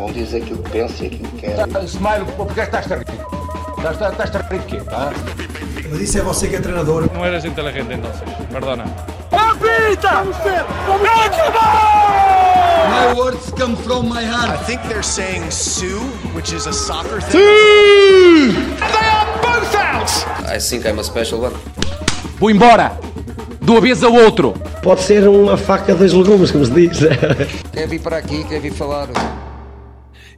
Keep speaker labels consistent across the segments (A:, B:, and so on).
A: Cada um diz aquilo que pensa e aquilo que quer.
B: Tá, Smile, porque estás a rir? Estás, rir de quê? Ah?
C: Mas isso é você que é treinador.
D: No eres inteligente entonces, perdona.
C: My words come from my
E: I
C: heart.
E: think they're saying Sue, which is a soccer thing.
F: I think I'm a special one.
B: Vou embora! Do avesso ao outro!
G: Pode ser uma faca dos legumes, como se diz.
A: Quer vir para aqui, quer vir falar.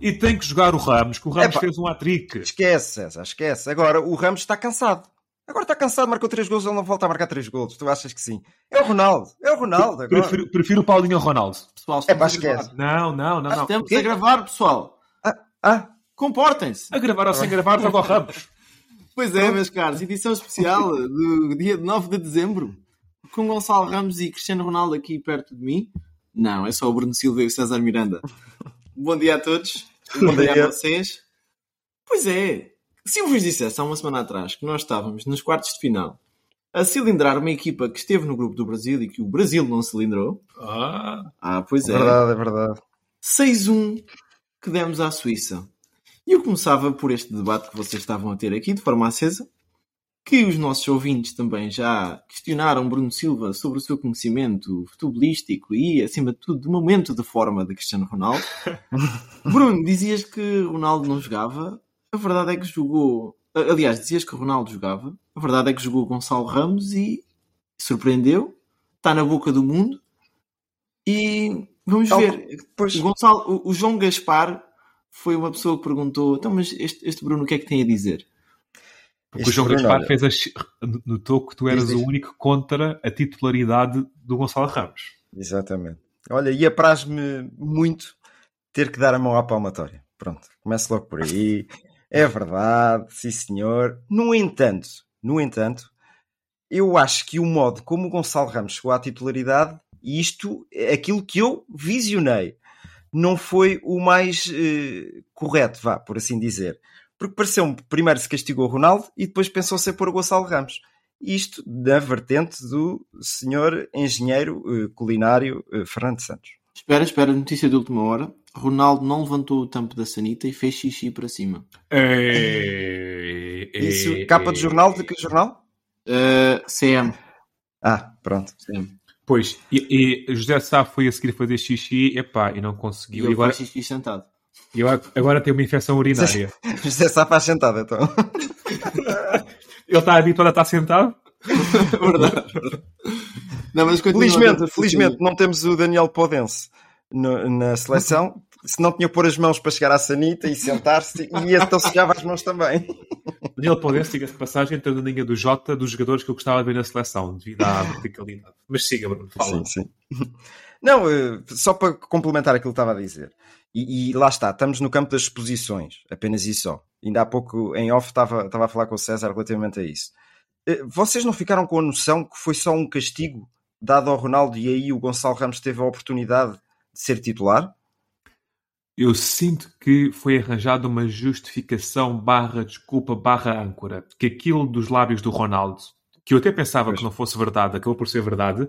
H: E tem que jogar o Ramos, que o Ramos fez um hat-trick.
I: Esquece, César, esquece. Agora, o Ramos está cansado. Agora está cansado, marcou 3 gols, ele não volta a marcar 3 gols. Tu achas que sim? É o Ronaldo, é o Ronaldo agora.
H: Prefiro, prefiro o Paulinho ao Ronaldo.
J: Pessoal,
I: É pá,
J: estamos a gravar.
I: esquece.
H: Não, não, não, não.
J: Temos a gravar, pessoal.
I: Ah, ah,
J: Comportem-se.
H: A gravar ou sem gravar, joga o Ramos.
J: Pois é, meus caros. Edição especial do dia 9 de dezembro. Com Gonçalo Ramos e Cristiano Ronaldo aqui perto de mim. Não, é só o Bruno Silva e o César Miranda. Bom dia a todos. Dia. a vocês. Pois é. Se eu vos dissesse há uma semana atrás que nós estávamos nos quartos de final a cilindrar uma equipa que esteve no grupo do Brasil e que o Brasil não cilindrou.
H: Ah,
J: Ah, pois
I: é
J: é.
I: verdade, é verdade.
J: 6-1 que demos à Suíça. E eu começava por este debate que vocês estavam a ter aqui de forma acesa, que os nossos ouvintes também já questionaram Bruno Silva sobre o seu conhecimento futebolístico e, acima de tudo, do momento de forma de Cristiano Ronaldo. Bruno, dizias que Ronaldo não jogava. A verdade é que jogou. Aliás, dizias que Ronaldo jogava. A verdade é que jogou Gonçalo Ramos e surpreendeu. Está na boca do mundo. E vamos
I: Tal-
J: ver.
I: Pois,
J: O, Gonçalo, o João Gaspar foi uma pessoa que perguntou: então, mas este, este Bruno o que é que tem a dizer?
H: Porque
I: este
H: o João
I: Bruno,
H: Gaspar fez a... notou que tu eras
I: Diz, diz.
H: o único contra a titularidade do Gonçalo Ramos.
I: Exatamente. Olha, e apraz-me muito ter que dar a mão à palmatória. Pronto, começo logo por aí. É verdade, sim senhor. No entanto, no entanto, eu acho que o modo como o Gonçalo Ramos chegou à titularidade, e isto é aquilo que eu visionei, não foi o mais eh, correto, vá, por assim dizer. Porque pareceu-me, primeiro se castigou o Ronaldo e depois pensou-se em pôr o Gonçalo Ramos. Isto na vertente do senhor engenheiro eh, culinário eh, Fernando Santos.
J: Espera, espera, notícia de última hora. Ronaldo não levantou o tampo da sanita e fez xixi para cima.
H: É,
I: Isso, capa de jornal, de que jornal?
J: Uh, CM.
I: Ah, pronto.
J: CM.
H: Pois, e, e José Sá foi a seguir fazer xixi, epá, e não conseguiu. E
J: ele
H: agora,
J: xixi sentado.
H: E agora, agora tem uma infecção urinária.
I: José Sá faz sentado, então.
H: Ele está habituado a estar sentado?
J: verdade, verdade. Não, mas
I: Felizmente, felizmente não temos o Daniel Podense no- na seleção. Se não tinha pôr as mãos para chegar à sanita e sentar-se, e então sujava as mãos também.
H: Daniel Podense, diga-se de passagem, entra na linha do Jota dos jogadores que eu gostava de ver na seleção, devido à verticalidade. Mas siga, Bruno, fala.
I: Sim, sim. Não, eh, só para complementar aquilo que estava a dizer. E, e lá está, estamos no campo das exposições, apenas isso só. Ainda há pouco, em off, estava, estava a falar com o César relativamente a isso. Eh, Vocês não ficaram com a noção que foi só um castigo dado ao Ronaldo e aí o Gonçalo Ramos teve a oportunidade de ser titular?
H: Eu sinto que foi arranjada uma justificação barra desculpa barra âncora. Que aquilo dos lábios do Ronaldo, que eu até pensava
I: Pois.
H: que não fosse verdade, acabou por ser verdade,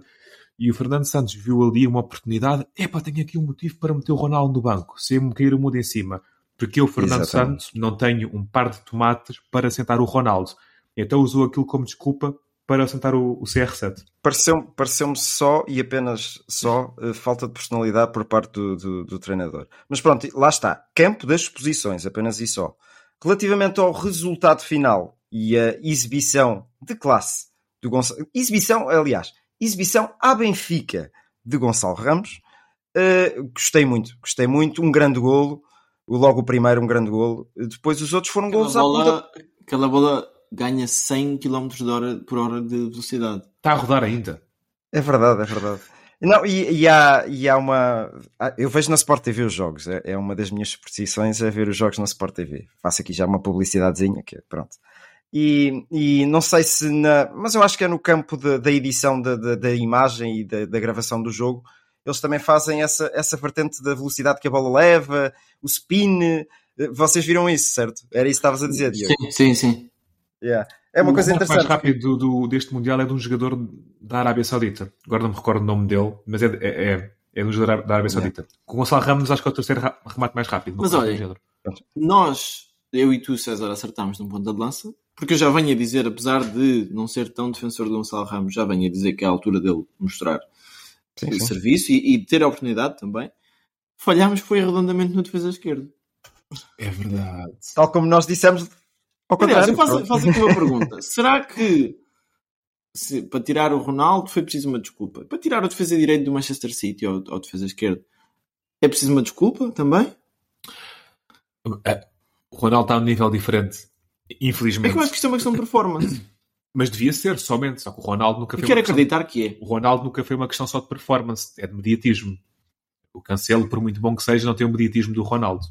H: e o Fernando Santos viu ali uma oportunidade, epá, tenho aqui um motivo para meter o Ronaldo no banco, se me cair o mudo em cima. Porque eu, Fernando
I: Exatamente.
H: Santos, não tenho um par de tomates para sentar o Ronaldo. Então usou aquilo como desculpa para sentar o, o CR7.
I: Pareceu- Pareceu-me só e apenas só eh, falta de personalidade por parte do, do- do treinador. Mas pronto, lá está. Campo das exposições, apenas isso só. Relativamente ao resultado final e a exibição de classe do Gonçalo. Exibição, aliás, exibição à Benfica de Gonçalo Ramos. eh, gostei muito, gostei muito. Um grande golo. Logo o primeiro, um grande golo. Depois os outros foram
J: Aquela
I: golos à ponta.
J: bola, aquela bola ganha 100 km de hora, por hora de velocidade.
H: Está a rodar ainda.
I: É verdade, é verdade. Não, e, e há, e há uma. Eu vejo na Sport TV os jogos, é, é uma das minhas superstições é ver os jogos na Sport TV. Faço aqui já uma publicidadezinha, que é- pronto. E, e não sei se na. Mas eu acho que é no campo da, da edição da, da, da imagem e da, da gravação do jogo. Eles também fazem essa, essa vertente da velocidade que a bola leva, o spin. eh, Vocês viram isso, certo? Era isso que estavas a dizer, Diogo.
J: Sim, sim, sim.
I: Yeah. É uma
H: o
I: coisa
H: ponto mais
I: interessante.
H: rápido do, do- deste Mundial é de um jogador da Arábia Saudita. Agora não me recordo o nome dele, mas é, é- é- É do jogador da Arábia Saudita. Com o Gonçalo Ramos, acho que é o terceiro remate mais rápido.
J: Mas olha, nós, eu e tu, César, acertámos no ponto de lança, porque eu já venho a dizer, apesar de não ser tão defensor do Gonçalo Ramos, já venho a dizer que é a altura dele mostrar sim, o sim. serviço e, e, ter a oportunidade também. Falhámos foi redondamente no defesa esquerda.
I: É verdade. Tal como nós dissemos ao
J: contrário. Aliás, eu faço, faço aqui uma pergunta. Será que se, para tirar o Ronaldo foi preciso uma desculpa? Para tirar o defesa direito do Manchester City ou, ou defesa esquerda é preciso uma desculpa também?
H: É, o Ronaldo está a um nível diferente. Infelizmente. É
J: que eu acho que isto é uma questão de performance.
H: Mas devia ser somente, só que o Ronaldo nunca foi.
J: Eu quero acreditar que é.
H: O Ronaldo nunca foi uma questão só de performance, é de mediatismo. O Cancelo, por muito bom que seja, não tem o mediatismo do Ronaldo.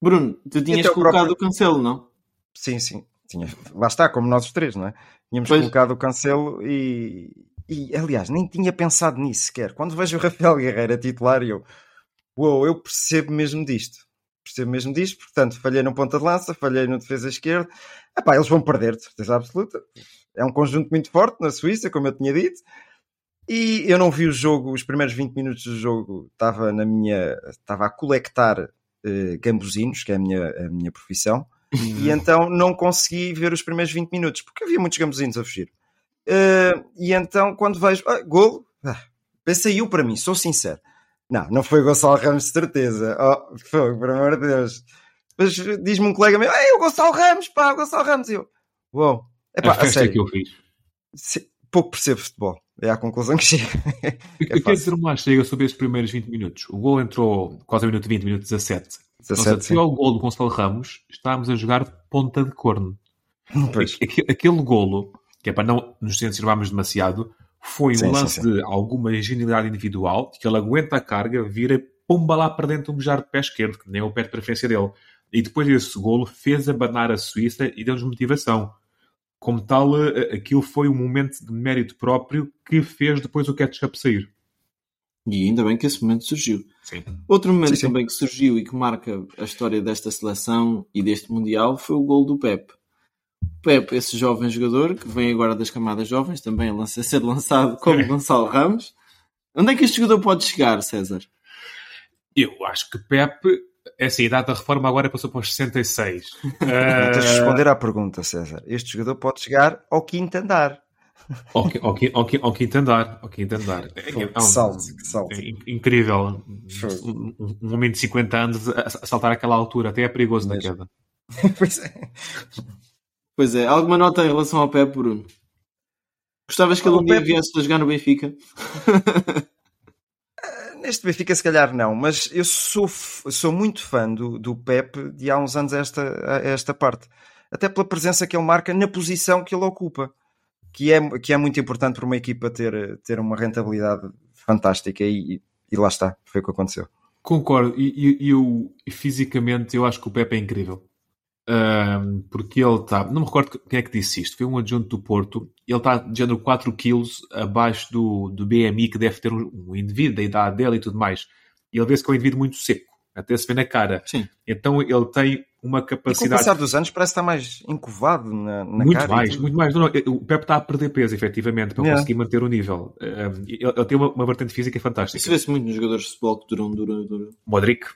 J: Bruno, tu tinhas então, colocado próprio... o Cancelo, não?
I: Sim, sim. Tinha... Lá está, como nós os três, não é? Tínhamos pois. colocado o Cancelo e... e, aliás, nem tinha pensado nisso sequer. Quando vejo o Rafael Guerreiro a titular, eu, uou, eu percebo mesmo disto. Percebo mesmo disto, portanto, falhei no ponta de lança, falhei no defesa esquerda. Epá, eles vão perder, de certeza absoluta. É um conjunto muito forte na Suíça, como eu tinha dito. E eu não vi o jogo, os primeiros 20 minutos do jogo, estava na minha. estava a colectar uh, gambuzinos, que é a minha, a minha profissão. E então não consegui ver os primeiros 20 minutos, porque havia muitos gambuzinos a fugir. Uh, e então, quando vejo, ah, golo, ah, saiu para mim, sou sincero. Não, não foi o Gonçalo Ramos de certeza. Oh, fogo, por amor de Deus. Mas diz-me um colega meu, ei, o Gonçalo Ramos, pá, o Gonçalo Ramos. E eu, uou. Wow.
H: Epá, a, a sério. que eu fiz.
I: Se, pouco percebo futebol. É a conclusão que chega.
H: é quero dizer uma chega sobre estes primeiros 20 minutos. O gol entrou quase a minuto 20, minuto 17. 17, se ao gol do Gonçalo Ramos, estávamos a jogar ponta de corno. Pois. Aquele golo, que é para não nos censurarmos demasiado, foi sim, um lance sim, sim. de alguma genialidade individual, que ele aguenta a carga, vira pomba lá para dentro um bejar de pé esquerdo, que nem é o pé de preferência dele. E depois desse golo, fez abanar a Suíça e deu-nos motivação. Como tal, eh, aquilo foi um momento de mérito próprio que fez depois o ketchup sair.
J: E ainda bem que esse momento surgiu.
H: Sim.
J: Outro momento sim, sim. também que surgiu e que marca a história desta seleção e deste Mundial foi o gol do Pep. Pep, esse jovem jogador que vem agora das camadas jovens, também a ser lançado como Gonçalo Ramos. Onde é que este jogador pode chegar, César?
H: Eu acho que Pep, essa idade da reforma agora passou para os 66.
I: uh... Tens de responder à pergunta, César. Este jogador pode chegar ao quinto andar.
H: Ao, ao, ao, ao quinto andar. Ao quinto andar. É,
I: é, que salto, que salto. É
H: incrível. Um, um, homem de 50 anos a, a saltar aquela altura. Até é perigoso Mas... na queda.
I: pois é.
J: Pois é. Alguma nota em relação ao Pep, Bruno? Gostavas que ele um dia viesse a jogar no Benfica?
I: Neste Benfica, se calhar não, mas eu sou, sou muito fã do, do Pep de há uns anos a esta, a esta parte. Até pela presença que ele marca na posição que ele ocupa que é, que é muito importante para uma equipa ter, ter uma rentabilidade fantástica e, e lá está, foi o que aconteceu.
H: Concordo, e, e eu fisicamente eu acho que o Pepe é incrível. Um, porque ele está, não me recordo quem é que disse isto, foi um adjunto do Porto, ele está de género 4 kg abaixo do, do BMI que deve ter um, um indivíduo, da idade dele e tudo mais. E ele vê-se que é um indivíduo muito seco, até se vê na cara.
J: Sim.
H: Então ele tem uma capacidade. E com o
I: passar dos anos parece estar mais encovado na, na
H: muito
I: cara.
H: Mais, muito mais, muito mais. O Pepe está a perder peso, efetivamente, para yeah. conseguir manter o nível. Ele, ele tem uma, uma vertente física fantástica.
J: Isso vê-se muito nos jogadores de futebol que duram, duram, duram.
H: Modric.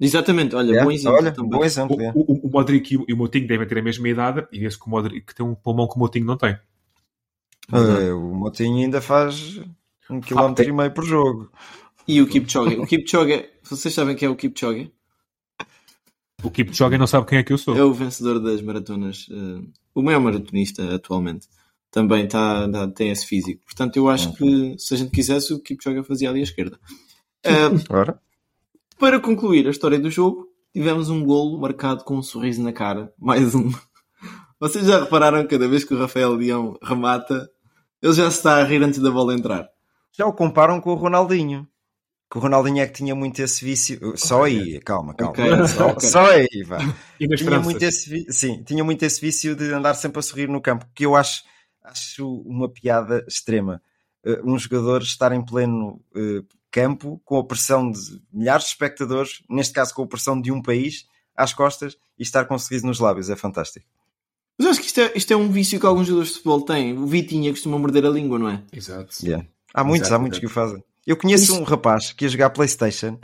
J: Exatamente, olha, yeah. bom exemplo. Olha,
I: bom exemplo
H: o, o, o, Modric e o, e o Moutinho devem ter a mesma idade e vê-se que o Modric tem um pulmão que o Moutinho não tem.
I: Uh, o Moutinho ainda faz um quilómetro ah, e meio por jogo.
J: E o Kipchoge? O Kipchoge, vocês sabem quem é o Kipchoge?
H: O Kipchoge não sabe quem é que eu sou.
J: É o vencedor das maratonas, uh, o maior maratonista atualmente. Também tá, tá, tem esse físico. Portanto, eu acho que se a gente quisesse, o Kipchoge fazia ali à esquerda. Uh, para concluir a história do jogo, tivemos um golo marcado com um sorriso na cara. Mais um. Vocês já repararam que cada vez que o Rafael Leão remata, ele já se está a rir antes da bola entrar.
I: Já o comparam com o Ronaldinho que o Ronaldinho é que tinha muito esse vício. Só aí, calma, calma. Okay, só, okay. só, aí, vá. tinha muito esse, sim, tinha muito esse vício de andar sempre a sorrir no campo, que eu acho, acho uma piada extrema. Uh, um jogador estar em pleno uh, campo com a pressão de milhares de espectadores, neste caso com a pressão de um país, às costas, e estar com um sorriso nos lábios. É fantástico.
J: Mas eu acho que isto é, isto é um vício que alguns jogadores de futebol têm. O Vitinha costuma morder a língua, não é?
H: Exato.
I: Yeah. Há muitos, Exato, há muitos que o fazem. Eu conheço Isso... um rapaz que ia jogar Playstation,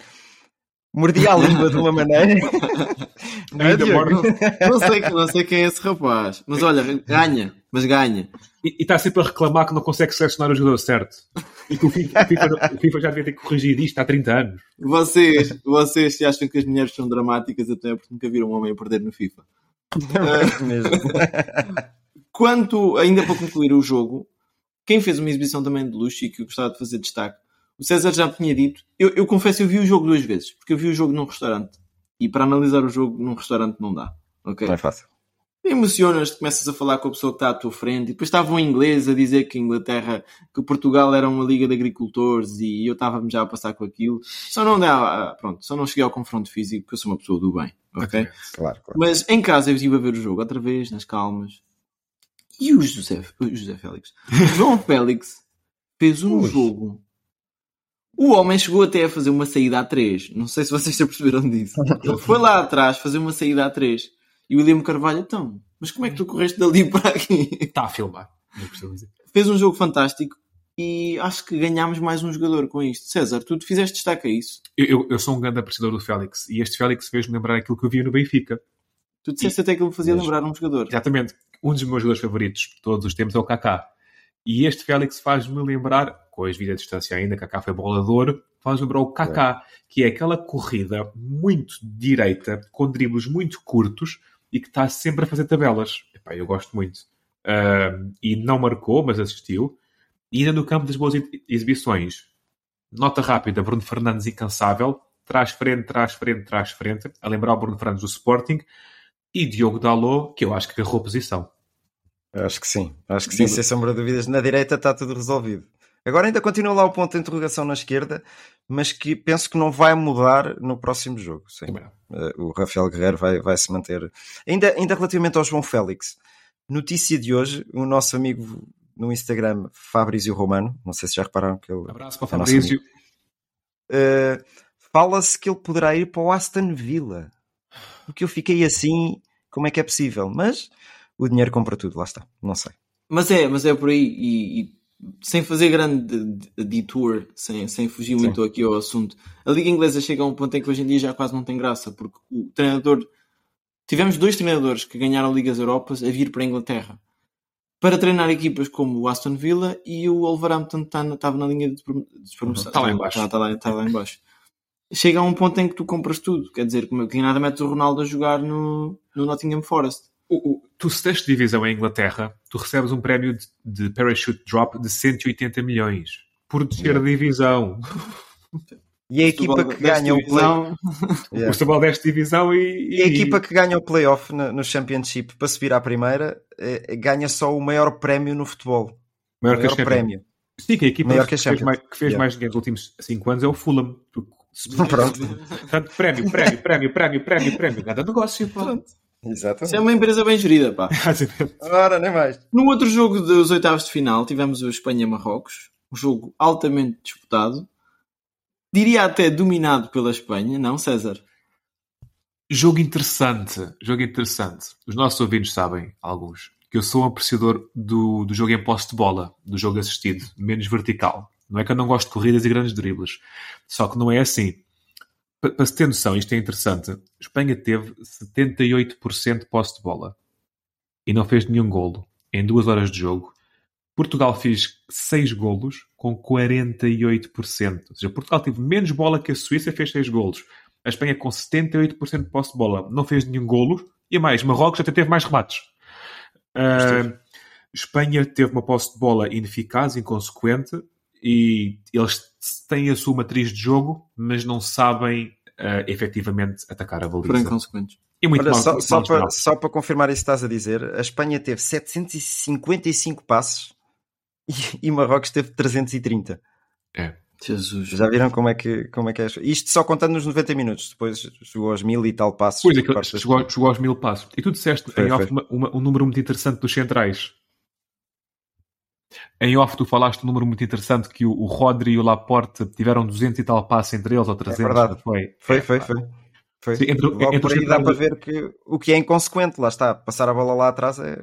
I: mordia a língua de uma maneira.
J: não, é, não, não, sei, não sei quem é esse rapaz, mas olha, ganha, mas ganha.
H: E está sempre a reclamar que não consegue selecionar o jogador certo. E que o FIFA, o FIFA, o FIFA já devia ter corrigido isto há 30 anos.
J: Vocês, vocês se acham que as mulheres são dramáticas até porque nunca viram um homem a perder no FIFA. É mesmo. Quanto, ainda para concluir o jogo, quem fez uma exibição também de luxo e que eu gostava de fazer destaque, o César já tinha dito, eu, eu confesso, eu vi o jogo duas vezes, porque eu vi o jogo num restaurante. E para analisar o jogo num restaurante não dá. Okay?
I: Não é fácil.
J: Emocionas-te, começas a falar com a pessoa que está à tua frente, e depois estava um inglês a dizer que a Inglaterra, que Portugal era uma liga de agricultores e eu estava-me já a passar com aquilo. Só não dá, pronto, só não cheguei ao confronto físico porque eu sou uma pessoa do bem, ok?
I: Claro, claro.
J: Mas em casa eu estive a ver o jogo outra vez, nas calmas, e o José, o José Félix? O João Félix fez um Ui. jogo. O homem chegou até a fazer uma saída a 3. Não sei se vocês se perceberam disso. Ele foi lá atrás fazer uma saída a 3. E o William Carvalho, então, mas como é que tu correste dali para aqui?
H: Está a filmar.
J: Fez um jogo fantástico e acho que ganhámos mais um jogador com isto. César, tu te fizeste destaque a isso?
H: Eu, eu, eu sou um grande apreciador do Félix e este Félix fez-me lembrar aquilo que eu via no Benfica.
J: Tu disseste e, até que ele me fazia lembrar um jogador.
H: Exatamente um dos meus jogadores favoritos de todos os tempos é o Kaká. E este Félix faz-me lembrar, com as vidas de distância ainda, Kaká foi bolador, faz-me lembrar o Kaká, é. que é aquela corrida muito direita, com dribles muito curtos e que está sempre a fazer tabelas. Epá, eu gosto muito. Uh, e não marcou, mas assistiu. E ainda no campo das boas exibições. Nota rápida, Bruno Fernandes incansável, trás frente, trás frente, trás frente, a lembrar o Bruno Fernandes do Sporting, e Diogo Dalot, que eu acho que agarrou a posição.
I: Acho que sim, acho que sim, sem sombra de dúvidas. Na direita está tudo resolvido. Agora ainda continua lá o ponto de interrogação na esquerda, mas que penso que não vai mudar no próximo jogo. Sim. Uh, o Rafael Guerreiro vai, vai se manter. Ainda, ainda relativamente ao João Félix, notícia de hoje, o nosso amigo no Instagram, Fabrício Romano, não sei se já repararam que ele.
H: Abraço para o é Fabrício.
I: Uh, Fala-se que ele poderá ir para o Aston Villa. Porque eu fiquei assim, como é que é possível? Mas o dinheiro compra tudo, lá está, não sei.
J: Mas é, mas é por aí, e, e sem fazer grande detour, sem, sem fugir muito Sim. aqui ao assunto, a Liga Inglesa chega a um ponto em que hoje em dia já quase não tem graça, porque o treinador. Tivemos dois treinadores que ganharam Ligas Europas a vir para a Inglaterra para treinar equipas como o Aston Villa e o Wolverhampton estava tá na linha de
H: promoção. Está lá embaixo.
J: Está, está, lá, está lá embaixo. Chega a um ponto em que tu compras tudo. Quer dizer, como que nada metes o Ronaldo a jogar no, no Nottingham Forest
H: o, o, tu se tens divisão em Inglaterra, tu recebes um prémio de, de parachute drop de 180 milhões por descer a divisão.
I: E a equipa que ganha o play...
H: yeah. O Setúbal desta divisão e,
I: e... a equipa que ganha o playoff no, no Championship para subir à primeira eh, ganha só o maior prémio no futebol.
H: Maior, maior prémio. Sim, que a equipa maior que, que fez, mais, que fez yeah. mais dinheiro nos últimos 5 anos é o Fulham.
I: Pronto.
H: Portanto, prémio, prémio, prémio, prémio, prémio, prémio. Nada negócio. Pronto.
I: Exatamente.
J: Isso é uma empresa bem gerida, pá.
I: Ora, nem mais.
J: No outro jogo dos oitavos de final, tivemos o Espanha-Marrocos, um jogo altamente disputado, diria até dominado pela Espanha, não, César?
H: Jogo interessante, jogo interessante. Os nossos ouvintes sabem, alguns, que eu sou um apreciador do, do jogo em posse de bola, do jogo assistido, menos vertical. Não é que eu não gosto de corridas e grandes dribles. Só que não é assim para se ter noção, isto é interessante. Espanha teve 78% de posse de bola e não fez nenhum golo em duas horas de jogo. Portugal fez 6 golos com 48%. Ou seja, Portugal teve menos bola que a Suíça fez 6 golos. A Espanha com 78% de posse de bola não fez nenhum golo. E mais, Marrocos até teve mais remates. Uh, Espanha teve uma posse de bola ineficaz, inconsequente, e eles têm a sua matriz de jogo, mas não sabem uh, efetivamente atacar a baliza.
J: Foram inconsequentes.
I: E muito Olha, mal, só, só, para, só, para, confirmar isso que estás a dizer, a Espanha teve 755 passes e, e Marrocos teve 330.
H: É.
J: Jesus.
I: Já viram como é que, como é, que é? Isto só contando nos 90 minutos, depois chegou aos mil e tal passos.
H: Pois é, chegou, chegou aos mil passos. E tu disseste foi, em off uma, uma, um número muito interessante dos centrais. Em off, tu falaste um número muito interessante que o, o Rodri e o Laporte tiveram 200 e tal passos entre eles, ou 300. É
I: verdade. Foi, foi, foi. foi. foi. Sim, entre, Logo entre por aí dá para ver que o que é inconsequente, lá está, passar a bola lá atrás é,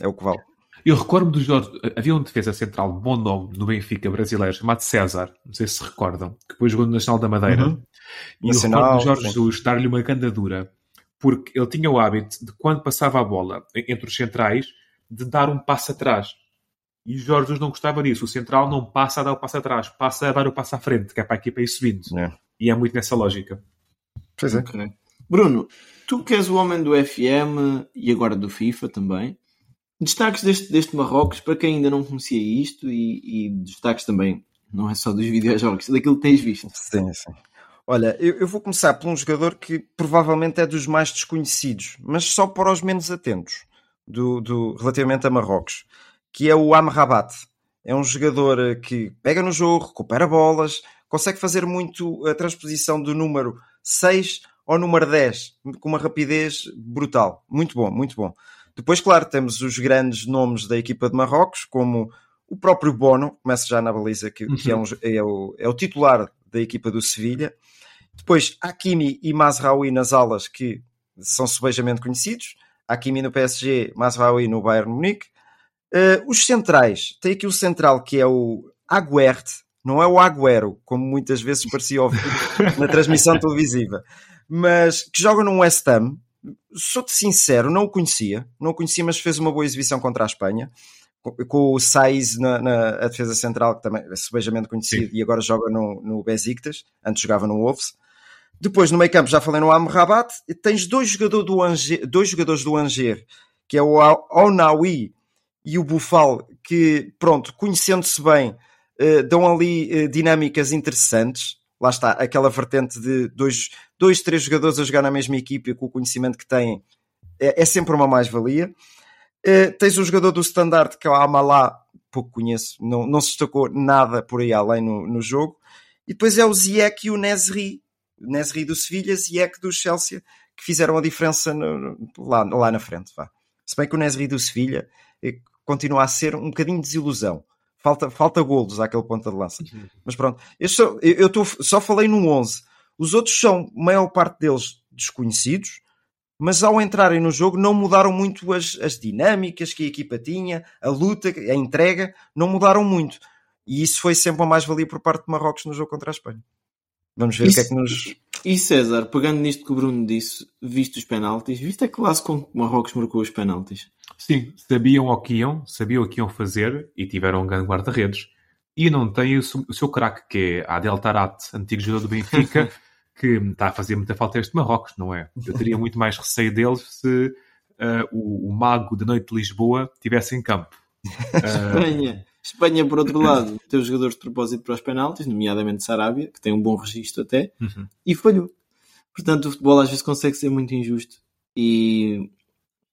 I: é o que vale.
H: Eu recordo do Jorge. Havia um defesa central de bom nome no Benfica brasileiro chamado César, não sei se se recordam, que depois jogou no Nacional da Madeira.
I: Uhum.
H: E eu recordo do Jorge Jesus dar-lhe uma candadura, porque ele tinha o hábito de, quando passava a bola entre os centrais, de dar um passo atrás. E o Jorge Jesus não gostava disso. O central não passa a dar o passo atrás, passa a dar o passo à frente, que é para a equipa ir subindo.
I: É.
H: E é muito nessa lógica.
I: Pois é.
J: Okay. Bruno, tu que és o homem do FM e agora do FIFA também, destaques deste, deste Marrocos para quem ainda não conhecia isto e, e destaques também, não é só dos videojogos, daquilo que tens visto.
I: Sim, sim. Olha, eu, eu, vou começar por um jogador que provavelmente é dos mais desconhecidos, mas só para os menos atentos do, do, relativamente a Marrocos, que é o Amrabat. É um jogador que pega no jogo, recupera bolas, consegue fazer muito a transposição do número 6 ao número 10, com uma rapidez brutal. Muito bom, muito bom. Depois, claro, temos os grandes nomes da equipa de Marrocos, como o próprio Bono, começa já na baliza, que, que é, um, é, o, é, o, titular da equipa do Sevilha. Depois, Hakimi e Mazraoui nas alas, que são subejamente conhecidos. Hakimi no PSG, Mazraoui no Bayern Munique. Uh, os centrais, tem aqui o central que é o Aguert, não é o Agüero, como muitas vezes parecia ouvir na transmissão televisiva, mas que joga no West Ham. Sou-te sincero, não o conhecia, não o conhecia, mas fez uma boa exibição contra a Espanha, com o Saiz na, na defesa central, que também é subejamente conhecido, Sim. e agora joga no, no Besiktas, antes jogava no Wolves. Depois, no meio campo, já falei no Amrabat, tens dois, jogador do Angers, dois jogadores do Angers, que é o Onawi e o Bufal, que, pronto, conhecendo-se bem, uh, dão ali uh, dinâmicas interessantes. Lá está, aquela vertente de dois, dois, três jogadores a jogar na mesma equipe com o conhecimento que têm é, é sempre uma mais-valia. Uh, tens o jogador do Standard, que é o Amalá, pouco conheço, não, não se destacou nada por aí além no, no jogo. E depois é o Ziyech e o Nesri, Nesri do Sevilha, Ziyech do Chelsea, que fizeram a diferença no, lá, lá na frente. Vá. Se bem que o Nesri do Sevilha continua a ser um bocadinho de desilusão. Falta, falta golos àquele ponta de lança. Uhum. Mas pronto, eu, só, eu, eu tô, só falei no 11. Os outros são, a maior parte deles, desconhecidos, mas ao entrarem no jogo não mudaram muito as, as dinâmicas que a equipa tinha, a luta, a entrega, não mudaram muito. E isso foi sempre uma mais-valia por parte de Marrocos no jogo contra a Espanha. Vamos ver isso, o que é que nos.
J: E César, pegando nisto que o Bruno disse, visto os penaltis, visto a classe com que Marrocos marcou os penaltis?
H: Sim, sabiam o que iam, sabiam o que iam fazer e tiveram um grande guarda-redes. E não tem o, o seu craque, que é Adel Tarat, antigo jogador do Benfica, que está a fazer muita falta este Marrocos, não é? Eu teria muito mais receio deles se uh, o, o, mago da noite de Lisboa estivesse em campo.
J: Uh... Espanha. Espanha, por outro lado, tem os jogadores de propósito para os penaltis, nomeadamente Sarabia, que tem um bom registro até, uhum. e falhou. Portanto, o futebol às vezes consegue ser muito injusto. E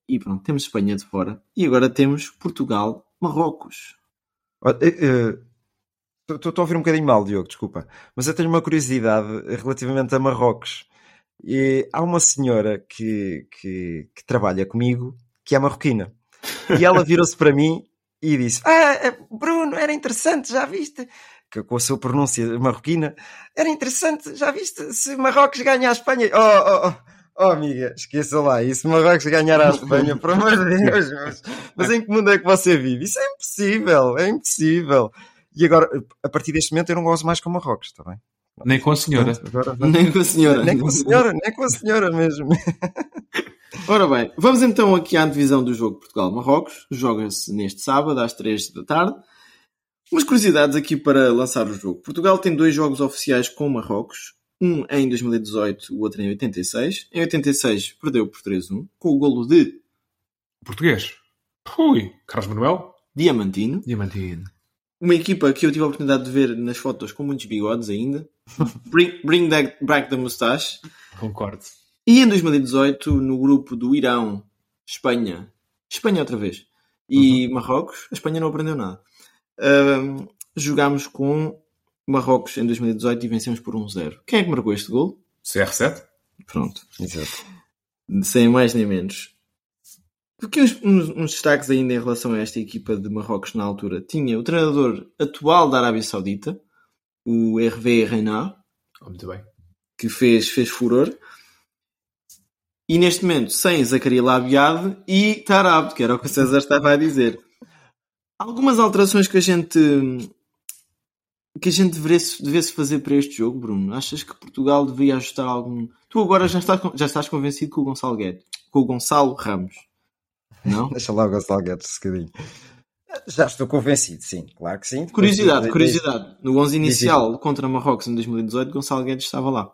J: e pronto, temos Espanha de fora. E agora temos Portugal, Marrocos.
I: Estou a ouvir um bocadinho mal, Diogo, desculpa. Mas eu tenho uma curiosidade relativamente a Marrocos. E há uma senhora que, que, que trabalha comigo que é marroquina. E ela virou-se para mim e disse: Ah, é, Bruno, era interessante, já viste? com a sua pronúncia marroquina, era interessante, já viste? Se Marrocos ganha a Espanha. Oh, oh, oh. Oh, amiga, esqueça lá, e se Marrocos ganhar a Espanha, por amor de Deus, mas, mas em que mundo é que você vive? Isso é impossível, é impossível. E agora, a partir deste momento, eu não gosto mais com Marrocos, está bem?
H: Nem com a senhora.
J: Agora, nem com a senhora.
I: Nem com a senhora, nem com a senhora mesmo.
J: Ora bem, vamos então aqui à divisão do jogo Portugal-Marrocos. Joga-se neste sábado às 3 da tarde. Umas curiosidades aqui para lançar o jogo. Portugal tem dois jogos oficiais com Marrocos. Um em 2018, o outro em 86. Em 86 perdeu por 3-1, com o golo de.
H: Português. Ui, Carlos Manuel.
J: Diamantino.
H: Diamantino.
J: Uma equipa que eu tive a oportunidade de ver nas fotos com muitos bigodes ainda. bring, bring that, back the moustache.
H: Concordo.
J: E em 2018, no grupo do Irão, Espanha, Espanha outra vez, e uhum. Marrocos, a Espanha não aprendeu nada. Uh, jogámos com Marrocos em 2018 e vencemos por 1-0. Quem é que marcou este gol?
H: CR7.
J: Pronto. Exato. Sem mais nem menos. Porque uns, uns, uns, destaques ainda em relação a esta equipa de Marrocos na altura. Tinha o treinador atual da Arábia Saudita, o Hervé Renard.
H: Oh, muito bem.
J: Que fez, fez furor. E neste momento, sem Zacaria Labiade e Tarab, que era o que o César estava a dizer. Algumas alterações que a gente que a gente devesse, devesse fazer para este jogo, Bruno? Achas que Portugal devia ajustar algum. Tu agora já estás, já estás convencido com o Gonçalo Guedes, com o Gonçalo Ramos, não?
I: Deixa lá o Gonçalo Guedes bocadinho. Já estou convencido, sim, claro que sim.
J: Curiosidade, curiosidade. No 11 inicial contra Marrocos em 2018, Gonçalo Guedes estava lá.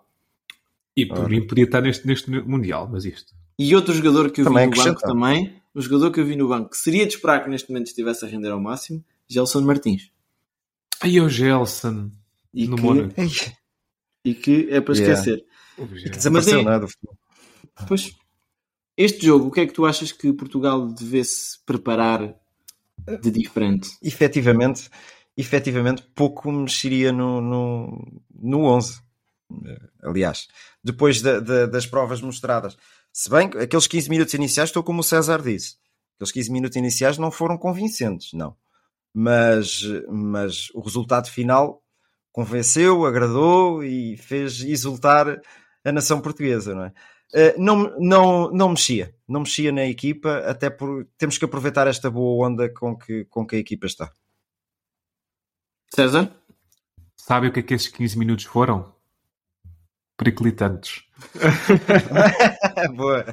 H: E por mim podia estar neste, neste Mundial, mas isto.
J: E outro jogador que eu também vi no banco também, o jogador que eu vi no banco, que seria de esperar que neste momento estivesse a render ao máximo, Gelson Martins.
H: Aí o Gelson
J: e
H: no
J: que,
H: Mónaco.
J: E que é para esquecer.
I: Yeah. E que é? Do futebol.
J: Pois, este jogo, o que é que tu achas que Portugal devesse preparar de diferente?
I: Efetivamente, efetivamente pouco mexeria no, no, no 11. Aliás, depois da, da, das provas mostradas. Se bem que aqueles 15 minutos iniciais, estou como o César disse. Aqueles 15 minutos iniciais não foram convincentes, não. Mas, mas o resultado final convenceu, agradou e fez exultar a nação portuguesa, não é? não, não, não mexia, não mexia na equipa, até por temos que aproveitar esta boa onda com que, com que a equipa está.
J: César?
H: Sabe o que é que esses 15 minutos foram? Periclitantes.
I: boa.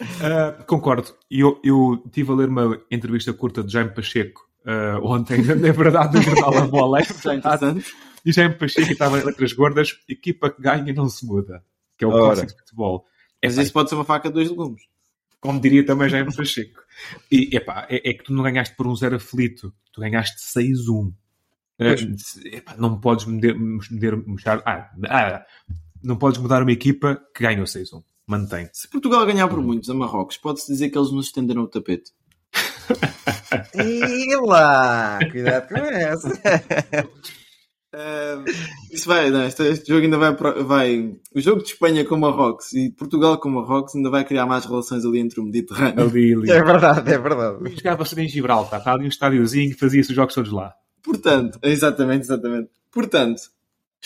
H: Uh, concordo. Eu, eu tive a ler uma entrevista curta de Jaime Pacheco uh, ontem, na verdade, no jornal da Bola. e Jaime Pacheco estava em letras gordas, equipa que ganha não se muda. Que é o clássico de futebol.
J: Mas isso pode ser uma faca de dois legumes.
H: Como diria também Jaime Pacheco. E epá, é, é que tu não ganhaste por um zero aflito, tu ganhaste 6-1. Epá, não podes mudar, mudar ah, ah, não podes mudar uma equipa que ganhou 6-1. Mantém.
J: Se Portugal ganhar por muitos a Marrocos, pode-se dizer que eles nos estenderam o tapete.
I: e lá! Cuidado com essa.
J: Uh, isso vai, não, este, este, jogo ainda vai, vai. O jogo de Espanha com Marrocos e Portugal com Marrocos ainda vai criar mais relações ali entre o Mediterrâneo.
H: Ali, ali.
I: É verdade, é verdade.
H: Jogava-se em Gibraltar, está ali um estádiozinho e fazia-se os jogos todos lá.
J: Portanto, exatamente, exatamente. Portanto,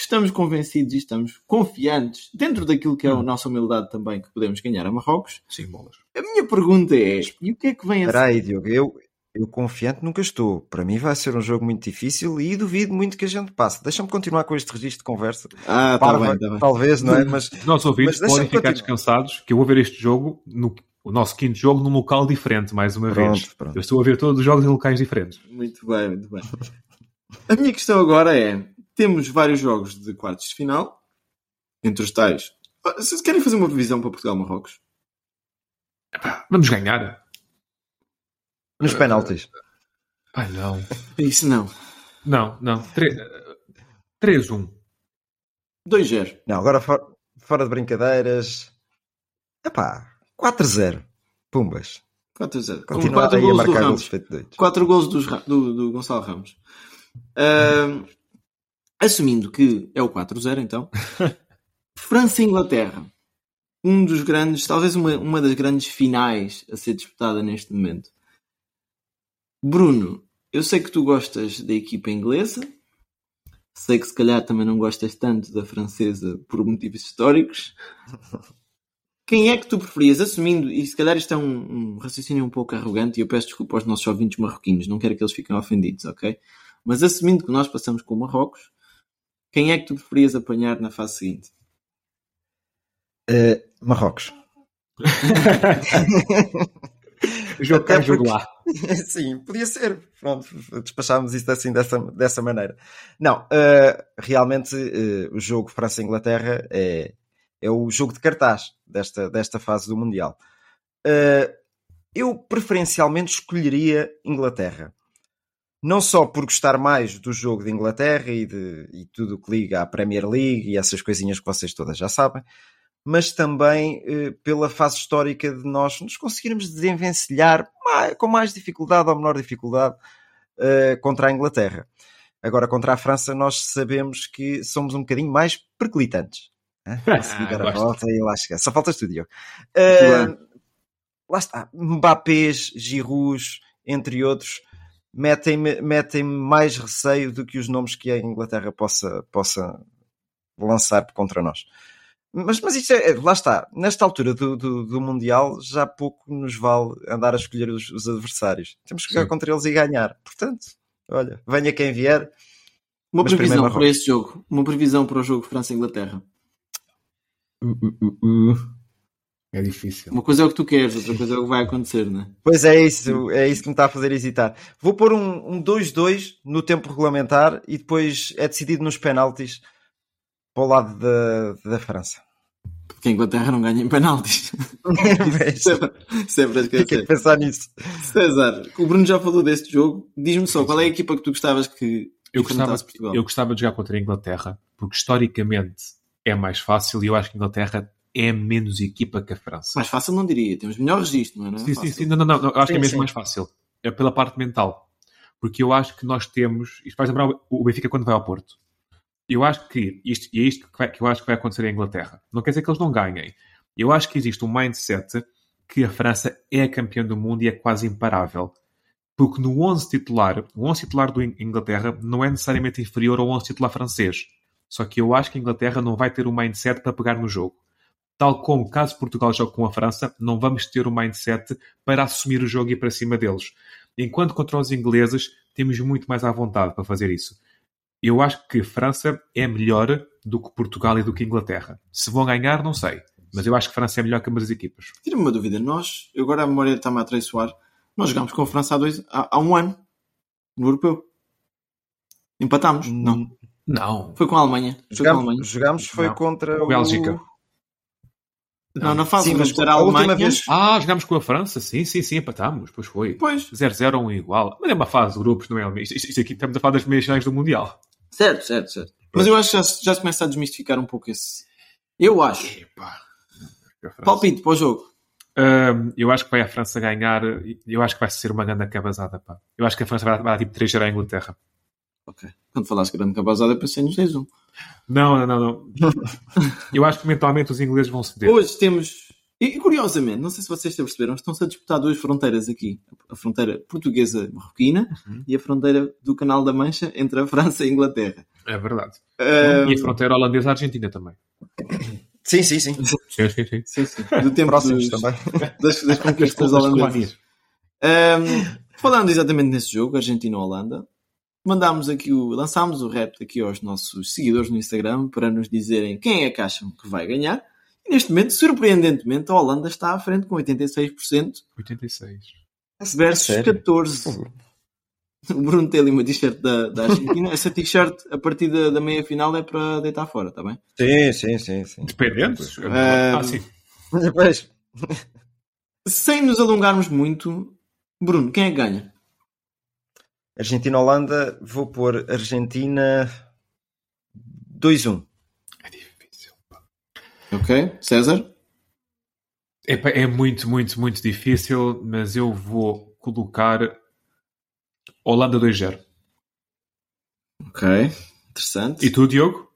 J: estamos convencidos e estamos confiantes, dentro daquilo que é a hum. nossa humildade também, que podemos ganhar a Marrocos.
H: Sim, bolas.
J: A minha pergunta é: e o que é que vem a
I: Espera aí, Diogo, eu, eu confiante nunca estou. Para mim vai ser um jogo muito difícil e duvido muito que a gente passe. Deixa-me continuar com este registro de conversa.
J: Ah, tá bem, tá bem.
I: Talvez, não é? Mas,
H: Nossos ouvintes podem ficar continuar. descansados que eu vou ver este jogo, no, o nosso quinto jogo, num local diferente, mais uma pronto, vez. Pronto. Eu estou a ver todos os jogos em locais diferentes.
J: Muito bem, muito bem. a minha questão agora é: temos vários jogos de quartos de final, entre os tais. Vocês querem fazer uma previsão para Portugal-Marrocos?
H: Vamos ganhar.
I: Nos penaltis.
H: Ai não.
J: Isso não.
H: Não, não. 3-1.
J: 2-0.
I: Não, agora for, fora de brincadeiras. Epá, 4-0. Pumbas.
J: 4-0.
I: Continuar aí a marcar gols feito doidos.
J: 4 gols do, do Gonçalo Ramos. Uh, assumindo que é o 4-0, então. França e Inglaterra. Um dos grandes, talvez uma, uma das grandes finais a ser disputada neste momento. Bruno, eu sei que tu gostas da equipa inglesa, sei que se calhar também não gostas tanto da francesa por motivos históricos. Quem é que tu preferias, assumindo, e se calhar isto é um, um, raciocínio um pouco arrogante, e eu peço desculpa aos nossos ouvintes marroquinos, não quero que eles fiquem ofendidos, ok? Mas assumindo que nós passamos com o Marrocos, quem é que tu preferias apanhar na fase seguinte?
I: Uh, Marrocos.
H: jogo cá, jogo lá.
I: Sim, podia ser. Pronto, despachámos isso assim dessa, dessa maneira. Não, uh, realmente uh, o jogo França-Inglaterra é, é o jogo de cartaz desta, desta fase do Mundial. Uh, eu preferencialmente escolheria Inglaterra. Não só por gostar mais do jogo de Inglaterra e, de, e tudo o que liga à Premier League e essas coisinhas que vocês todas já sabem, mas também eh, pela fase histórica de nós nos conseguirmos desenvencilhar mais, com mais dificuldade ou menor dificuldade eh, contra a Inglaterra. Agora, contra a França, nós sabemos que somos um bocadinho mais perclitantes. Consegui dar a volta e lá chegar. Só falta estúdio. Uh, lá está. Mbappés, Giroud, entre outros, metem-me metem mais receio do que os nomes que a Inglaterra possa, possa lançar contra nós. Mas, mas isso é, lá está, nesta altura do, do, do, Mundial já pouco nos vale andar a escolher os, os adversários. Temos que jogar Sim. contra eles e ganhar. Portanto, olha, venha quem vier.
J: Uma previsão para este jogo. Uma previsão para o jogo França-Inglaterra.
H: Uh, uh, uh, é difícil.
J: Uma coisa é o que tu queres, outra coisa é o que vai acontecer, não é?
I: Pois é isso, é isso que me está a fazer hesitar. Vou pôr um 2-2 um no tempo regulamentar e depois é decidido nos penaltis para o lado da, da França.
J: Porque a Inglaterra não ganha em penaltis.
I: Sempre Tem que pensar nisso.
J: César, o Bruno já falou deste jogo. Diz-me só, qual é a equipa que tu gostavas que.
H: Eu gostava, eu gostava de jogar contra a Inglaterra, porque historicamente é mais fácil e eu acho que a Inglaterra é menos equipa que a França.
J: Mais fácil não diria, temos melhor registro, não é?
H: É sim, sim, sim, não, não, não, eu acho sim, que é mesmo sim. mais fácil. É pela parte mental. Porque eu acho que nós temos, isto faz lembrar o Benfica quando vai ao Porto. Eu acho que isto, e é isto que, vai, que eu acho que vai acontecer em Inglaterra. Não quer dizer que eles não ganhem. Eu acho que existe um mindset que a França é campeã do mundo e é quase imparável. Porque no 11 titular, o 11 titular do Inglaterra não é necessariamente inferior ao 11 titular francês. Só que eu acho que a Inglaterra não vai ter o mindset para pegar no jogo. Tal como caso Portugal jogue com a França, não vamos ter o mindset para assumir o jogo e ir para cima deles. Enquanto contra os ingleses, temos muito mais à vontade para fazer isso. Eu acho que França é melhor do que Portugal e do que Inglaterra. Se vão ganhar, não sei. Mas eu acho que França é melhor que ambas as equipas.
J: Tira-me uma dúvida. Nós, agora a memória está-me a traiçoar, nós jogámos com a França há, dois, há, há um ano, no Europeu. Empatámos? Não.
H: Não.
J: Foi com a Alemanha.
I: Foi jogámos, com a Alemanha. jogámos foi não. contra
H: o... Bélgica.
J: Não, na fase sim, mas a Alemanha...
H: Vez... Ah, jogámos com a França, sim, sim, sim, empatámos, pois foi.
J: Pois.
H: 0-0 um igual. Mas é uma fase de grupos, não é? Isto, isto aqui estamos a falar das meias finais do Mundial.
J: Certo, certo, certo. Mas eu acho que já, já se começa a desmistificar um pouco esse. Eu acho. Epa. Palpite para o jogo.
H: Um, eu acho que vai a França ganhar. Eu acho que vai ser uma grande cabazada. Pá. Eu acho que a França vai, vai dar tipo 3 a Inglaterra.
J: Ok. Quando falaste grande cabazada, pensei nos 6-1.
H: Não, não, não. eu acho que mentalmente os ingleses vão ceder.
J: Hoje temos e, curiosamente, não sei se vocês perceberam, estão-se a disputar duas fronteiras aqui. A fronteira portuguesa marroquina uhum. e a fronteira do Canal da Mancha entre a França e a Inglaterra.
H: É verdade. Um... E a fronteira holandesa-argentina também.
I: Sim, sim, sim.
H: sim, sim, sim.
J: sim, sim. Do tempo Próximos dos, também. Das, das conquistas holandesas. Um, falando exatamente nesse jogo, Argentina-Holanda, mandámos aqui o, lançámos o rap aqui aos nossos seguidores no Instagram para nos dizerem quem é que acham que vai ganhar. Neste momento, surpreendentemente, a Holanda está à frente com 86%.
H: 86%.
J: Versus Sério? 14%. O Bruno tem ali uma t-shirt da, da Argentina. Essa t-shirt, a partir da, da meia final, é para deitar fora, está bem?
I: Sim, sim, sim. sim.
H: Dependentes?
J: Uh, ah, sim. Depois. Sem nos alongarmos muito, Bruno, quem é que ganha?
I: Argentina-Holanda, vou pôr Argentina 2-1.
J: Ok, César?
H: É, é muito, muito, muito difícil, mas eu vou colocar Holanda 2-0.
J: Ok, interessante.
H: E tu, Diogo?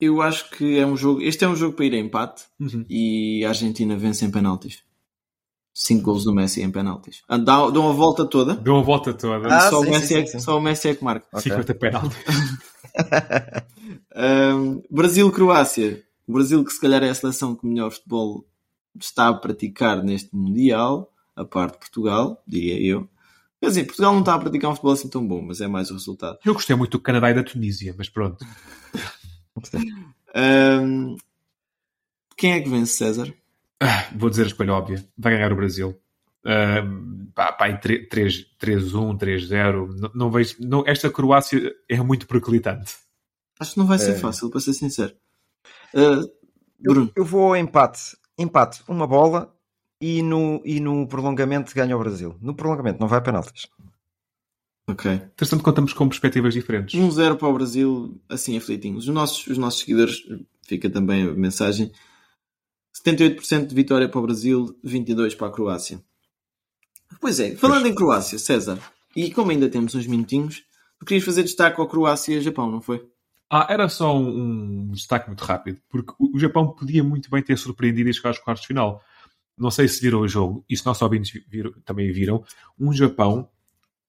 J: Eu acho que é um jogo. Este é um jogo para ir a empate uhum. e a Argentina vence em penaltis. 5 gols do Messi em penaltis. Ah, dão, dão a volta toda.
H: Dão a volta toda.
J: Ah, só, sim, o Messi sim, é, sim. só o Messi é que marca.
H: Okay. 50 penaltis.
J: um, Brasil-Croácia. O Brasil, que se calhar é a seleção que melhor futebol está a praticar neste Mundial, a parte de Portugal, diria eu. Quer dizer, Portugal não está a praticar um futebol assim tão bom, mas é mais o resultado.
H: Eu gostei muito do Canadá e da Tunísia, mas pronto.
J: um, quem é que vence, César?
H: Ah, vou dizer a escolha óbvia. Vai ganhar o Brasil. Um, pá, pá, 3-1, 3-0. Não, não vejo. Não, esta Croácia é muito periclitante.
J: Acho que não vai ser é. fácil, para ser sincero.
I: Uh, eu, eu, vou ao empate. Empate, uma bola e no, e no prolongamento ganha o Brasil. No prolongamento, não vai a penaltis.
J: Ok.
H: Interessante contamos com perspectivas diferentes.
J: 1-0 um para o Brasil, assim aflitinhos. Os nossos, os nossos seguidores, fica também a mensagem. 78% de vitória para o Brasil, 22% para a Croácia. Pois é, falando pois. em Croácia, César, e como ainda temos uns minutinhos, tu querias fazer destaque ao Croácia e Japão, não foi?
H: Ah, era só um, um, destaque muito rápido, porque o Japão podia muito bem ter surpreendido e chegar aos quartos de final. Não sei se viram o jogo, e se nossos ouvintes viram, também viram, um Japão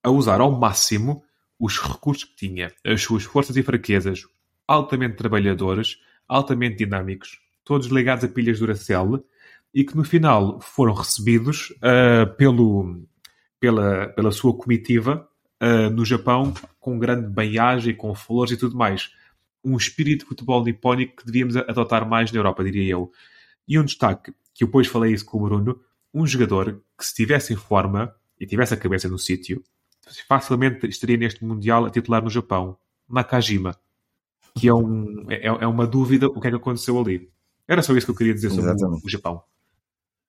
H: a usar ao máximo os recursos que tinha, as suas forças e fraquezas, altamente trabalhadores, altamente dinâmicos. Todos ligados a pilhas Duracell, e que no final foram recebidos uh, pelo, pela, pela sua comitiva uh, no Japão com grande banhagem, com flores e tudo mais. Um espírito de futebol nipónico que devíamos adotar mais na Europa, diria eu. E um destaque, que eu depois falei isso com o Bruno, um jogador que se estivesse em forma e tivesse a cabeça no sítio, facilmente estaria neste Mundial a titular no Japão, Nakajima. Que é, um, é, é uma dúvida o que é que aconteceu ali. Era só isso que eu queria dizer sobre o, o Japão.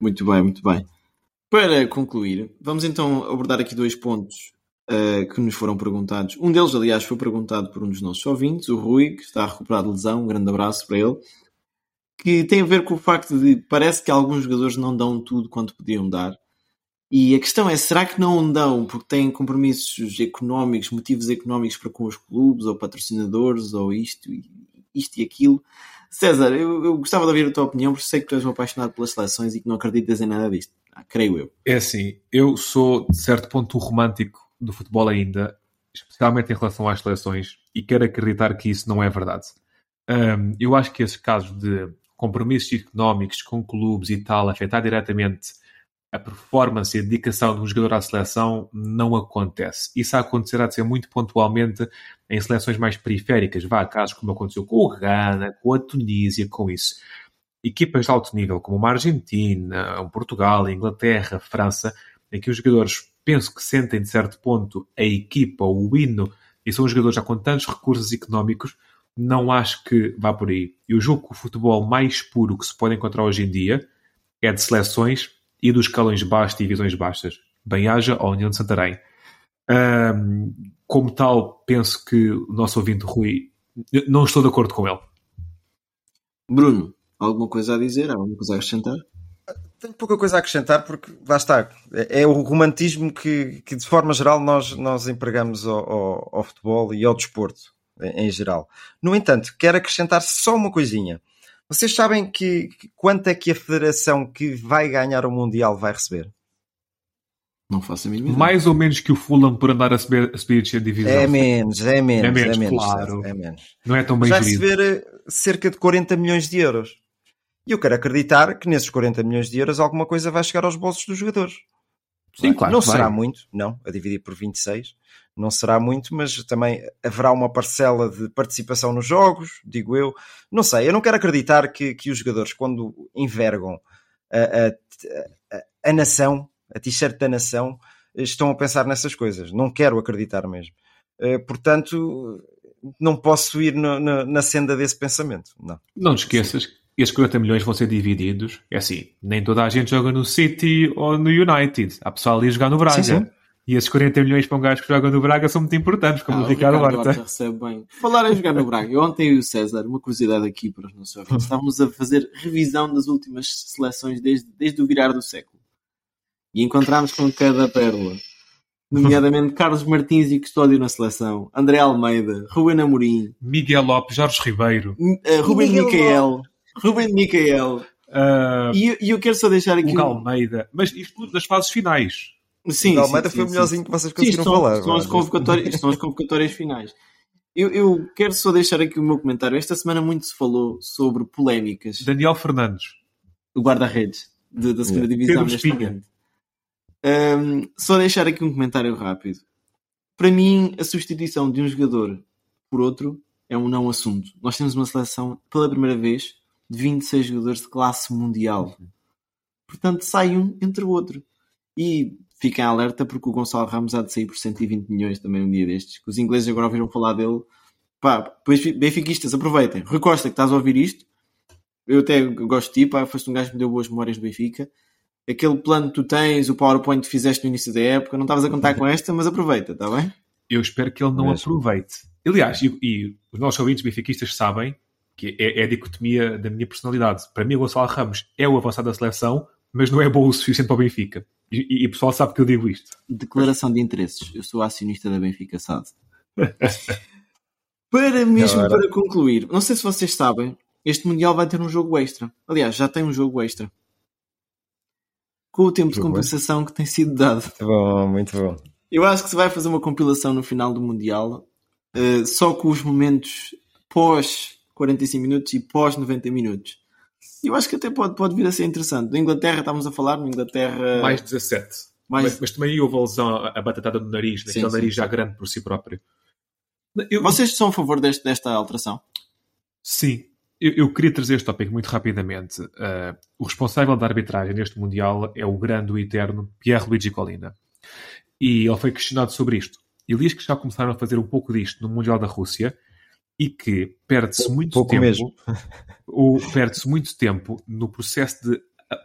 J: Muito bem, muito bem. Para concluir, vamos então abordar aqui dois pontos uh, que nos foram perguntados. Um deles, aliás, foi perguntado por um dos nossos ouvintes, o Rui, que está a recuperar de lesão. Um grande abraço para ele. Que tem a ver com o facto de parece que alguns jogadores não dão tudo quanto podiam dar. E a questão é, será que não dão porque têm compromissos económicos, motivos económicos para com os clubes, ou patrocinadores, ou isto, isto e aquilo? César, eu, eu, gostava de ouvir a tua opinião, porque sei que tu és um apaixonado pelas seleções e que não acreditas em nada disto. Ah, creio eu.
H: É assim, eu sou, de certo ponto, romântico do futebol ainda, especialmente em relação às seleções, e quero acreditar que isso não é verdade. Um, eu acho que esses casos de compromissos económicos com clubes e tal afetar diretamente a performance e a dedicação de um jogador à seleção não acontece. Isso a acontecerá de ser muito pontualmente em seleções mais periféricas. Vá a casos como aconteceu com o Ghana, com a Tunísia, com isso. Equipas de alto nível, como uma Argentina, um Portugal, a Inglaterra, a França, em que os jogadores penso que sentem de certo ponto a equipa, o hino, e são jogadores já com tantos recursos económicos, não acho que vá por aí. Eu julgo que o futebol mais puro que se pode encontrar hoje em dia é de seleções e dos escalões baixos e divisões baixas. Bem-haja à União de Santarém. Um, como tal, penso que o nosso ouvinte Rui, não estou de acordo com ele.
J: Bruno, alguma coisa a dizer? Alguma coisa a acrescentar?
I: Tenho pouca coisa a acrescentar porque, lá está, é, é o romantismo que, que, de forma geral nós, nós empregamos ao, ao, ao futebol e ao desporto em, em geral. No entanto, quero acrescentar só uma coisinha. Vocês sabem que, que quanto é que a federação que vai ganhar o Mundial vai receber?
J: Não faço a mínima
H: Mais ou menos que o Fulham por andar a subir, a subir de divisão.
I: É menos, é menos, é menos, é menos, claro. é menos.
H: Não é tão bem
I: Vai receber eh, cerca de 40 milhões de euros. E eu quero acreditar que nesses 40 milhões de euros alguma coisa vai chegar aos bolsos dos jogadores.
H: Sim, claro.
I: Não será muito, não, a dividir por 26, não será muito, mas também haverá uma parcela de participação nos jogos, digo eu. Não sei, eu não quero acreditar que, que os jogadores, quando envergam a, a, a, nação, a t-shirt da nação, estão a pensar nessas coisas. Não quero acreditar mesmo. Uh, portanto, não posso ir no, no, na senda desse pensamento. Não,
H: não te esqueças que esses 40 milhões vão ser divididos. É assim, nem toda a gente joga no City ou no United. Há pessoal ali a jogar no Braga. Sim, sim. E esses 40 milhões para um gajo que joga no Braga são muito importantes, como ah, o Ricardo, Ricardo Horta.
J: recebe bem. Falar em jogar no Braga. Eu ontem e o César, uma curiosidade aqui para os nossos ouvintes, estávamos a fazer revisão das últimas seleções desde, desde o virar do século. E encontramos com cada pérola. Nomeadamente Carlos Martins e Custódio na seleção, André Almeida, Ruben Amorim,
H: Miguel Lopes, Jorge Ribeiro,
J: uh, Ruben Micael, Ruben Micael. Uh, e, e eu quero só deixar aqui.
H: O Almeida, mas isto das fases finais.
J: Sim,
I: o Almeida sim, foi o melhorzinho sim. que vocês conseguiram sim, falar.
J: São as, convocatórias, são as convocatórias finais. Eu, eu, quero só deixar aqui o meu comentário. Esta semana muito se falou sobre polémicas.
H: Daniel Fernandes.
J: O guarda-redes da segunda yeah. divisão.
H: Pedro Espinha.
J: Um, só deixar aqui um comentário rápido. Para mim, a substituição de um jogador por outro é um não assunto. Nós temos uma seleção, pela primeira vez, de 26 jogadores de classe mundial. Portanto, sai um entre o outro. E fiquem alerta porque o Gonçalo Ramos há de sair por 120 milhões também um dia destes. Que os ingleses agora ouviram falar dele. Pá, pois benfiquistas, aproveitem. Rui Costa, que estás a ouvir isto, eu até gosto de ti, pá, foste um gajo que me deu boas memórias do Benfica. Aquele plano que tu tens, o PowerPoint que fizeste no início da época, não estavas a contar com esta, mas aproveita, está bem?
H: Eu espero que ele não mas... aproveite. Aliás, e, e, os nossos ouvintes benfiquistas sabem que é, é, a dicotomia da minha personalidade. Para mim, o Gonçalo Ramos é o avançado da seleção, mas não é bom o suficiente para o Benfica. E, e, o pessoal sabe que eu digo isto.
J: Declaração de interesses. Eu sou acionista da Benfica SAD. para mesmo Agora... para concluir, não sei se vocês sabem, este Mundial vai ter um jogo extra. Aliás, já tem um jogo extra. Com o tempo de compensação que tem sido dado.
I: Muito bom, muito bom.
J: Eu acho que se vai fazer uma compilação no final do Mundial, uh, só com os momentos pós 45 minutos e pós 90 minutos. Eu acho que até pode, pode vir a ser interessante. Na Inglaterra, estávamos a falar, na Inglaterra.
H: Mais 17.
J: Mais-
H: Mas, mas também houve a lesão, a batatada no nariz, naquele
J: sim,
H: nariz
J: sim.
H: já grande por si próprio. Eu-
J: Vocês são a favor deste, desta alteração?
H: Sim, eu, eu queria trazer este tópico muito rapidamente. Uh, o responsável da arbitragem neste Mundial é o grande e eterno Pierre-Luigi Collina. E ele foi questionado sobre isto. Ele diz que já começaram a fazer um pouco disto no Mundial da Rússia e que perde-se muito
I: Pouco
H: tempo.
I: mesmo.
H: ou perde-se muito tempo no processo de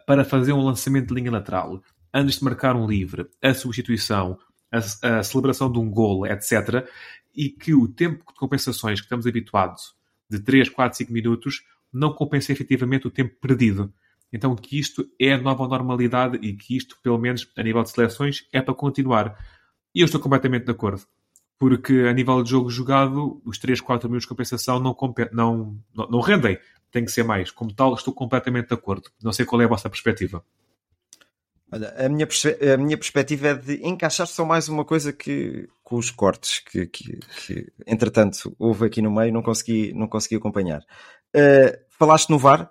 H: para fazer um lançamento de linha lateral, antes de marcar um livre, a substituição, a, a celebração de um gol, etc. E que o tempo de compensações que estamos habituados de 3, 4, 5 minutos não compensa efetivamente o tempo perdido. Então que isto é a nova normalidade e que isto, pelo menos a nível de seleções, é para continuar. E eu estou completamente de acordo. Porque a nível de jogo jogado, os 3, 4 minutos de compensação não, não, não, não rendem. Tem que ser mais. Como tal, estou completamente de acordo. Não sei qual é a vossa perspectiva.
I: Olha, a minha, a minha perspectiva é de encaixar só mais uma coisa que com os cortes que, que, que, entretanto houve aqui no meio, não consegui, não consegui acompanhar. Uh, falaste no VAR?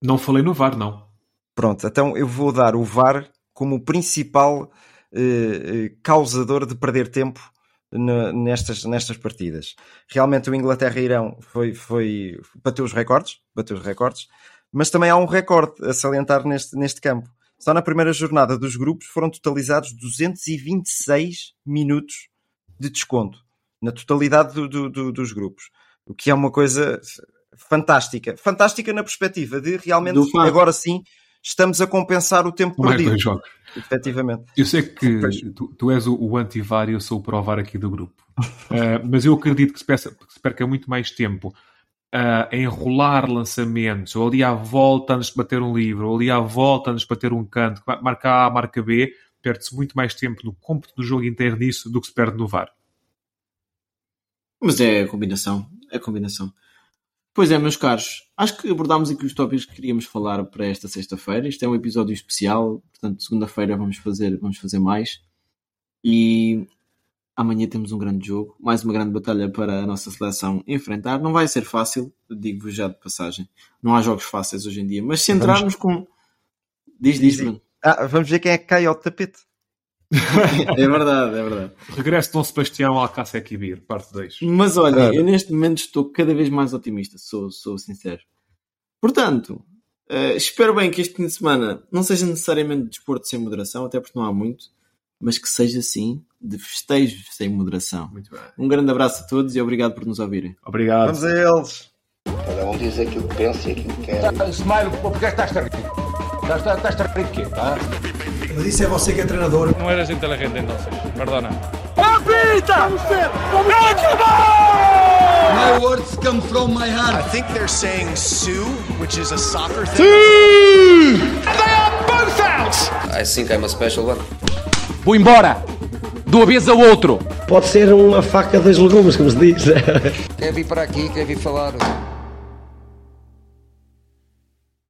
H: Não falei no VAR, não.
I: Pronto, então eu vou dar o VAR como o principal uh, causador de perder tempo nestas, nestas partidas. Realmente o Inglaterra-Irão foi, foi, bateu os recordes, bateu os recordes, mas também há um recorde a salientar neste, neste campo. Só na primeira jornada dos grupos foram totalizados 226 minutos de desconto na totalidade do- do- do- dos grupos, o que é uma coisa fantástica. Fantástica na perspectiva de realmente agora sim estamos a compensar o tempo
H: Mais
I: perdido.
H: dois jogos.
I: Efetivamente.
H: Eu sei que tu, tu és o, o anti-VAR e eu sou o pró-VAR aqui do grupo. Uh, mas eu acredito que se, peça- que se perca muito mais tempo uh, a enrolar lançamentos, ou ali à volta antes de bater um livro, ou ali à volta antes de bater um canto, marca A, marca B, perde-se muito mais tempo no cômputo do jogo inteiro nisso do que se perde no VAR.
J: Mas é a combinação. É a combinação. Pois é, meus caros. Acho que abordámos aqui os tópicos que queríamos falar para esta sexta-feira. Isto é um episódio especial. Portanto, segunda-feira vamos fazer, vamos fazer mais. E amanhã temos um grande jogo. Mais uma grande batalha para a nossa seleção enfrentar. Não vai ser fácil, digo-vos já de passagem. Não há jogos fáceis hoje em dia. Mas se entrarmos com... Diz, diz, Bruno.
I: Ah, vamos ver quem é que cai ao tapete.
J: É verdade, é verdade.
H: Regresso de Dom Sebastião ao Alcácer Quibir, parte 2.
J: Mas olha,
I: Claro.
J: eu neste momento estou cada vez mais otimista, sou, sou sincero. Portanto, eh, espero bem que este fim de semana não seja necessariamente de desporto sem moderação, até porque não há muito, mas que seja sim de festejos sem moderação.
H: Muito bem.
J: Um grande abraço a todos e obrigado por nos ouvirem.
H: Obrigado.
I: Vamos a eles.
A: Cada um diz aquilo que pensa e aquilo que quer.
B: Smile, porque estás a rir? Estás, estás a rir de quê? Tá?
C: Mas isso é você que é treinador.
D: No eres inteligente entonces, perdona.
C: My words come from my
E: I
C: heart.
E: think they're saying Sue, which is a soccer thing. They are both out!
F: I think I'm a special one.
B: Vou embora! De uma vez ao outro!
G: Pode ser uma faca dos legumes, como se diz.
A: Quer vir para aqui, quer vir falar.